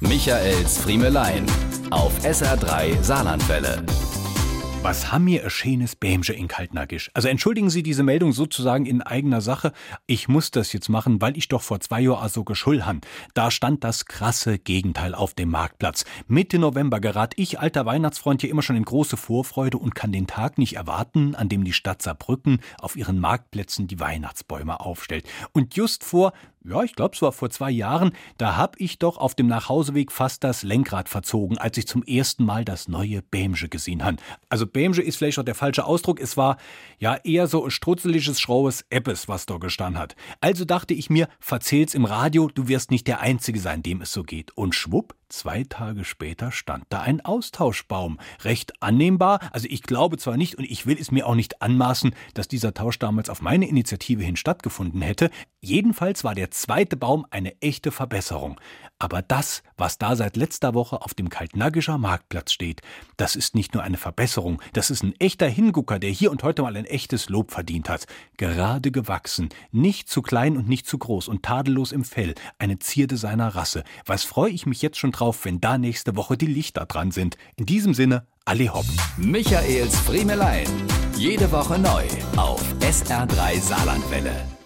Michaels Friemelein auf SR3 Saarlandwelle. Was haben wir ein schönes Bämsche in Kaltnagisch? Also entschuldigen Sie diese Meldung sozusagen in eigener Sache. Ich muss das jetzt machen, weil ich doch vor zwei Jahren so geschuld han. Da stand das krasse Gegenteil auf dem Marktplatz. Mitte November gerät ich, alter Weihnachtsfreund, hier immer schon in große Vorfreude und kann den Tag nicht erwarten, an dem die Stadt Saarbrücken auf ihren Marktplätzen die Weihnachtsbäume aufstellt. Und just vor ja, ich glaube, es war vor zwei Jahren, da hab ich doch auf dem Nachhauseweg fast das Lenkrad verzogen, als ich zum ersten Mal das neue Bämsche gesehen han. Also Bämsche ist vielleicht auch der falsche Ausdruck, es war ja eher so ein strutzeliges, schraues Eppes, was da gestanden hat. Also dachte ich mir, verzähl's im Radio, du wirst nicht der Einzige sein, dem es so geht. Und schwupp, Zwei Tage später stand da ein Austauschbaum. Recht annehmbar, also ich glaube zwar nicht und ich will es mir auch nicht anmaßen, dass dieser Tausch damals auf meine Initiative hin stattgefunden hätte. Jedenfalls war der zweite Baum eine echte Verbesserung. Aber das, was da seit letzter Woche auf dem Kaltnaggischer Marktplatz steht, das ist nicht nur eine Verbesserung, das ist ein echter Hingucker, der hier und heute mal ein echtes Lob verdient hat. Gerade gewachsen, nicht zu klein und nicht zu groß und tadellos im Fell, eine Zierde seiner Rasse. Was freue ich mich jetzt schon drauf, wenn da nächste Woche die Lichter dran sind. In diesem Sinne, alle hopp. Michaels Friemelein. Jede Woche neu auf SR3 Saarlandwelle.